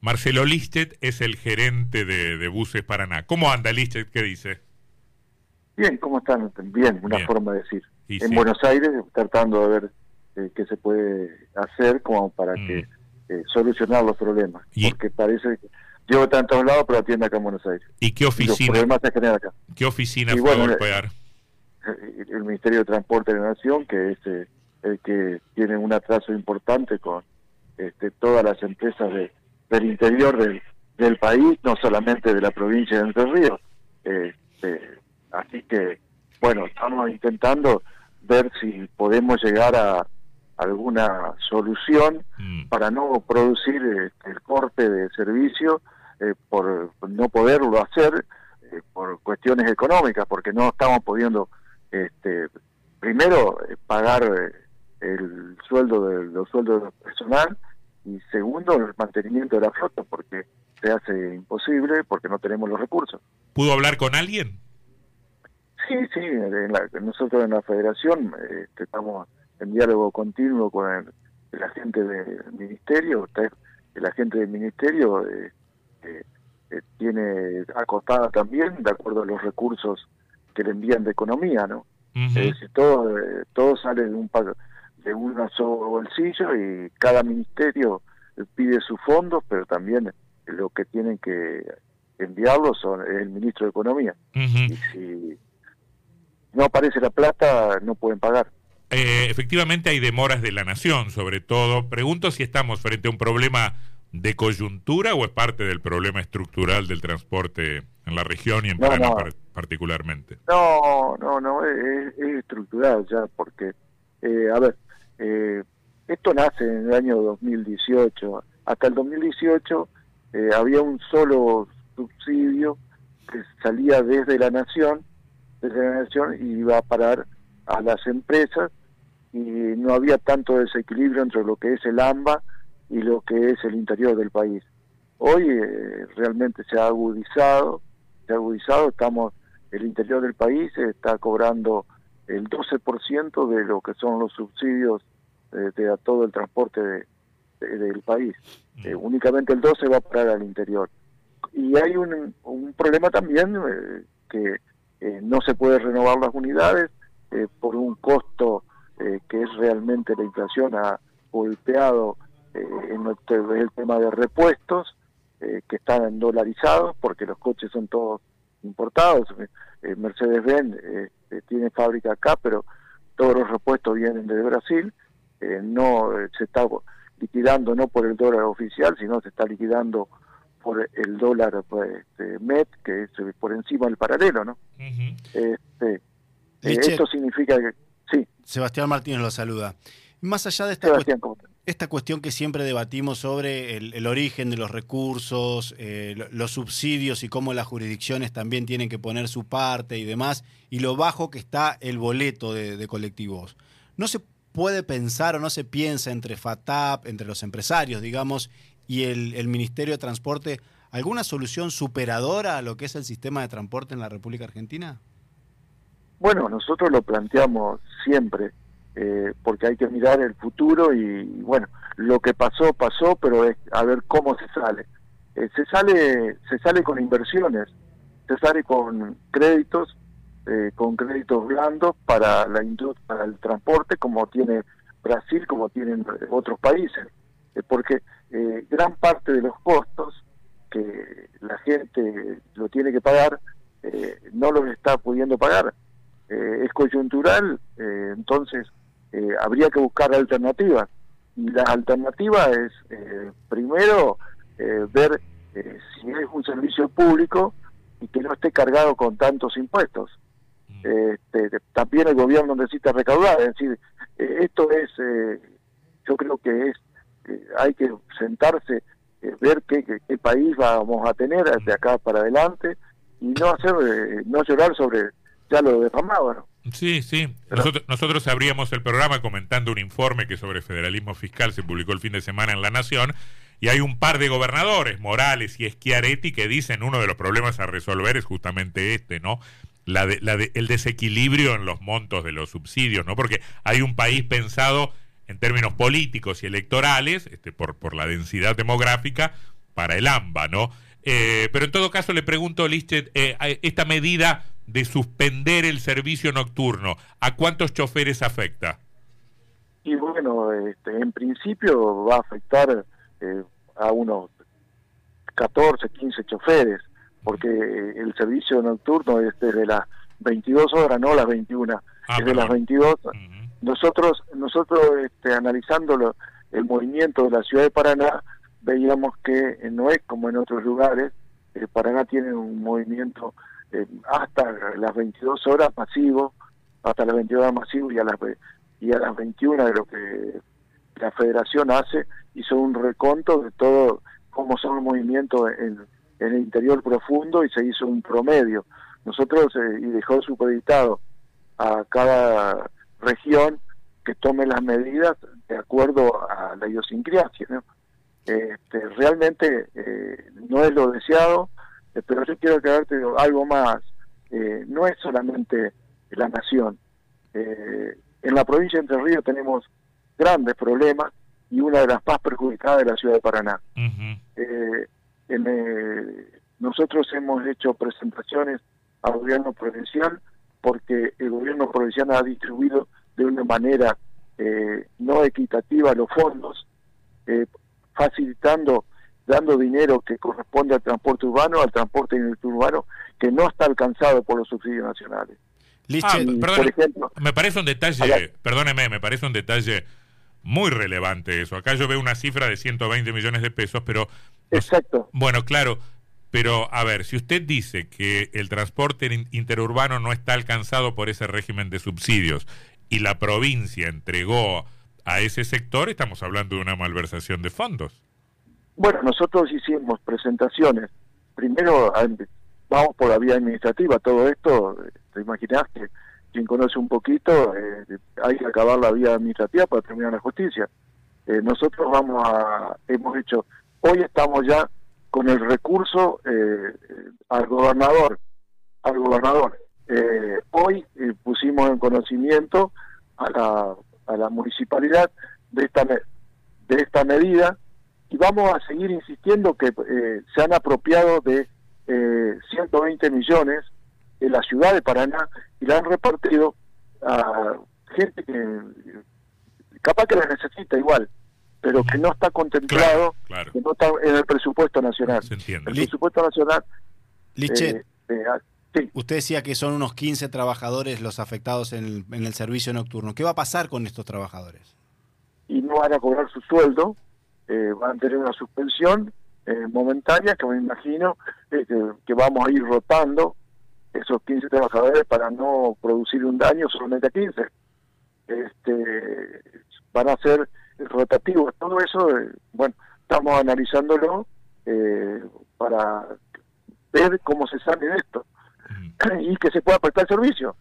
Marcelo Listet es el gerente de, Buses Paraná. ¿Cómo anda Listet? ¿Qué dice? Bien, ¿cómo están? Bien, una forma de decir. en Buenos Aires, tratando de ver eh, qué se puede hacer como para que mm. eh, solucionar los problemas. Porque parece que llevo tantos lados, pero atiende acá en Buenos Aires. ¿Y qué oficina? los problemas se generan acá. ¿Qué oficina a golpear? El, Ministerio de Transporte de la Nación, que es eh, el que tiene un atraso importante con este, todas las empresas de, del interior del, del país, no solamente de la provincia de Entre Ríos. Este, así que, bueno, estamos intentando ver si podemos llegar a alguna solución mm. para no producir este, el corte de servicio eh, por no poderlo hacer eh, por cuestiones económicas, porque no estamos pudiendo, este, primero, eh, pagar el sueldo de los sueldos del personal y segundo, el mantenimiento de la flota, porque se hace imposible porque no tenemos los recursos. ¿Pudo hablar con alguien? Sí, sí, nosotros en la federación este, estamos en diálogo continuo con el, el agente del ministerio, el agente del ministerio eh, eh, eh, tiene acotada también de acuerdo a los recursos que le envían de economía, ¿no? Es decir, todo, todo sale de un de un solo bolsillo y cada ministerio pide sus fondos, pero también lo que tienen que enviarlos son el ministro de Economía. Y si no aparece la plata, no pueden pagar. Eh, efectivamente hay demoras de la nación, sobre todo. Pregunto si estamos frente a un problema de coyuntura o es parte del problema estructural del transporte en la región y en Paraná particularmente. No, no, no, es, estructural ya, porque, eh, a ver, eh, esto nace en el año 2018. Hasta el 2018 había un solo subsidio que salía desde la nación, desde la nación y iba a parar a las empresas y no había tanto desequilibrio entre lo que es el AMBA y lo que es el interior del país. Hoy eh, realmente se ha agudizado, se ha agudizado, estamos, el interior del país está cobrando el 12% de lo que son los subsidios eh, de, todo el transporte del país. Mm. Eh, únicamente el 12 va a parar al interior. Y hay un, un problema también que no se puede renovar las unidades por un costo eh, que es realmente la inflación ha golpeado eh, en el, tema de repuestos, eh, que están dolarizados porque los coches son todos importados. Mercedes-Benz tiene fábrica acá, pero todos los repuestos vienen de Brasil. no se está liquidando no por el dólar oficial, sino se está liquidando por el dólar pues, este, MET, que es por encima del paralelo, ¿no? este, esto significa que Sebastián Martínez lo saluda. Más allá de esta, cuestión, esta cuestión que siempre debatimos sobre el, origen de los recursos, eh, los subsidios y cómo las jurisdicciones también tienen que poner su parte y demás, y lo bajo que está el boleto de, colectivos. ¿No se puede pensar o no se piensa entre FATAP, entre los empresarios, digamos, y el, el Ministerio de Transporte, alguna solución superadora a lo que es el sistema de transporte en la República Argentina? Bueno, nosotros lo planteamos siempre, eh, porque hay que mirar el futuro y, bueno, lo que pasó, pasó, pero es a ver cómo se sale. Eh, se sale se sale con inversiones, se sale con créditos, eh, con créditos blandos para la industria, para el transporte, como tiene Brasil, como tienen otros países, porque gran parte de los costos que la gente lo tiene que pagar no los está pudiendo pagar eh, es coyuntural, eh, entonces eh, habría que buscar alternativas. Y la alternativa es, primero, ver si es un servicio público y que no esté cargado con tantos impuestos. Mm. Este, también el gobierno necesita recaudar, es decir, esto es, yo creo que es, hay que sentarse, ver qué, qué, país vamos a tener de acá para adelante y no hacer, no llorar sobre ya lo defamaba, ¿no? Sí, sí. Nosotros, nosotros abríamos el programa comentando un informe que sobre federalismo fiscal se publicó el fin de semana en La Nación y hay un par de gobernadores, Morales y Schiaretti, que dicen uno de los problemas a resolver es justamente este, ¿no? La de, la de, el desequilibrio en los montos de los subsidios, ¿no? Porque hay un país pensado en términos políticos y electorales, este, por, por la densidad demográfica, para el AMBA, ¿no? Eh, pero en todo caso le pregunto, Listet, eh, esta medida de suspender el servicio nocturno, ¿a cuántos choferes afecta? Y bueno, este, en principio va a afectar eh, a unos 14, 15 choferes, porque el servicio nocturno es desde las 22 horas, no las 21, ah, es de las 22. Nosotros, nosotros este, analizando el movimiento de la ciudad de Paraná, veíamos que no es como en otros lugares, eh, Paraná tiene un movimiento eh, hasta las 22 horas masivo, hasta las 22 horas masivo y a las, y a las 21 de lo que la federación hace, hizo un reconto de todo cómo son los movimientos en, el interior profundo y se hizo un promedio. Nosotros, eh, y dejó supeditado a cada región que tome las medidas de acuerdo a la idiosincrasia. Este, realmente eh, no es lo deseado, eh, pero yo quiero aclararte algo más. Eh, no es solamente la nación. en la provincia de Entre Ríos tenemos grandes problemas y una de las más perjudicadas es la ciudad de Paraná. nosotros hemos hecho presentaciones al gobierno provincial porque el gobierno provincial ha distribuido de una manera no equitativa los fondos facilitando, dando dinero que corresponde al transporte urbano, al transporte urbano, que no está alcanzado por los subsidios nacionales. Ah, por ejemplo, me parece un detalle, perdóneme, me parece un detalle muy relevante eso. Acá yo veo una cifra de 120 millones de pesos, pero... Exacto. Bueno, claro, pero a ver, si usted dice que el transporte interurbano no está alcanzado por ese régimen de subsidios y la provincia entregó a ese sector, estamos hablando de una malversación de fondos. Bueno, nosotros hicimos presentaciones. Primero, vamos por la vía administrativa. Todo esto, te imaginas que quien conoce un poquito, eh, hay que acabar la vía administrativa para terminar la justicia. Eh, nosotros vamos a, hemos hecho, hoy estamos ya con el recurso eh, al gobernador, al gobernador. hoy pusimos en conocimiento a la a la municipalidad de esta, de esta medida y vamos a seguir insistiendo que eh, se han apropiado de eh, 120 millones en la ciudad de Paraná y la han repartido a gente que capaz que la necesita igual, pero que no está contemplado, que no está en el presupuesto nacional. El presupuesto nacional... Liche, eh, eh, Usted decía que son unos 15 trabajadores los afectados en el, servicio nocturno. ¿Qué va a pasar con estos trabajadores? Y no van a cobrar su sueldo, eh, van a tener una suspensión eh, momentánea que me imagino que, vamos a ir rotando esos 15 trabajadores para no producir un daño solamente a 15. Este, van a ser rotativos. Todo eso, bueno, estamos analizándolo para ver cómo se sale de esto. y que se pueda prestar servicio.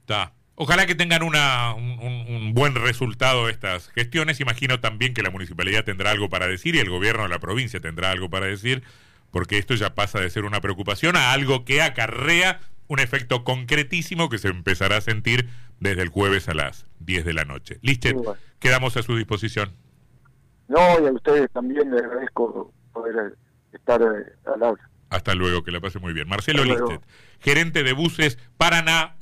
Está. Ojalá que tengan una, un, buen resultado estas gestiones. Imagino también que la municipalidad tendrá algo para decir y el gobierno de la provincia tendrá algo para decir, porque esto ya pasa de ser una preocupación a algo que acarrea un efecto concretísimo que se empezará a sentir desde el jueves a las 10 de la noche. Lichet, quedamos a su disposición. No, y a ustedes también les agradezco poder estar eh, al habla. Hasta luego, que la pase muy bien. Marcelo Listet, gerente de buses Paraná.